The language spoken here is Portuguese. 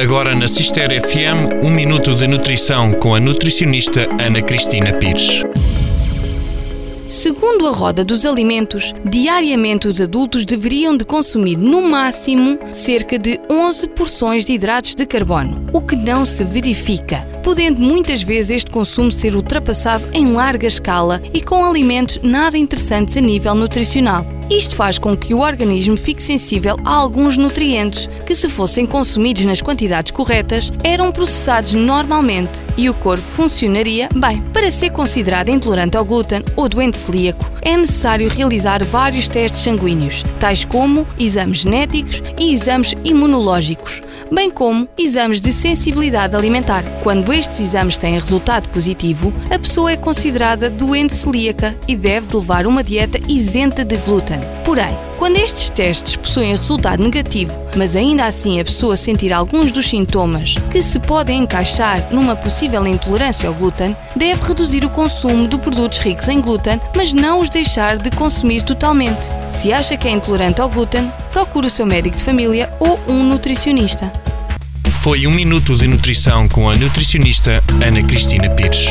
Agora na Cister FM, um minuto de nutrição com a nutricionista Ana Cristina Pires. Segundo a Roda dos Alimentos, diariamente os adultos deveriam de consumir no máximo cerca de 11 porções de hidratos de carbono, o que não se verifica, podendo muitas vezes este consumo ser ultrapassado em larga escala e com alimentos nada interessantes a nível nutricional. Isto faz com que o organismo fique sensível a alguns nutrientes que, se fossem consumidos nas quantidades corretas, eram processados normalmente e o corpo funcionaria bem. Para ser considerado intolerante ao glúten ou doente celíaco, é necessário realizar vários testes sanguíneos, tais como exames genéticos e exames imunológicos bem como exames de sensibilidade alimentar. Quando estes exames têm resultado positivo, a pessoa é considerada doente celíaca e deve levar uma dieta isenta de glúten. Porém, quando estes testes possuem resultado negativo, mas ainda assim a pessoa sentir alguns dos sintomas que se podem encaixar numa possível intolerância ao glúten, deve reduzir o consumo de produtos ricos em glúten, mas não os deixar de consumir totalmente. Se acha que é intolerante ao glúten, procure o seu médico de família ou um nutricionista. Foi um minuto de nutrição com a nutricionista Ana Cristina Pires.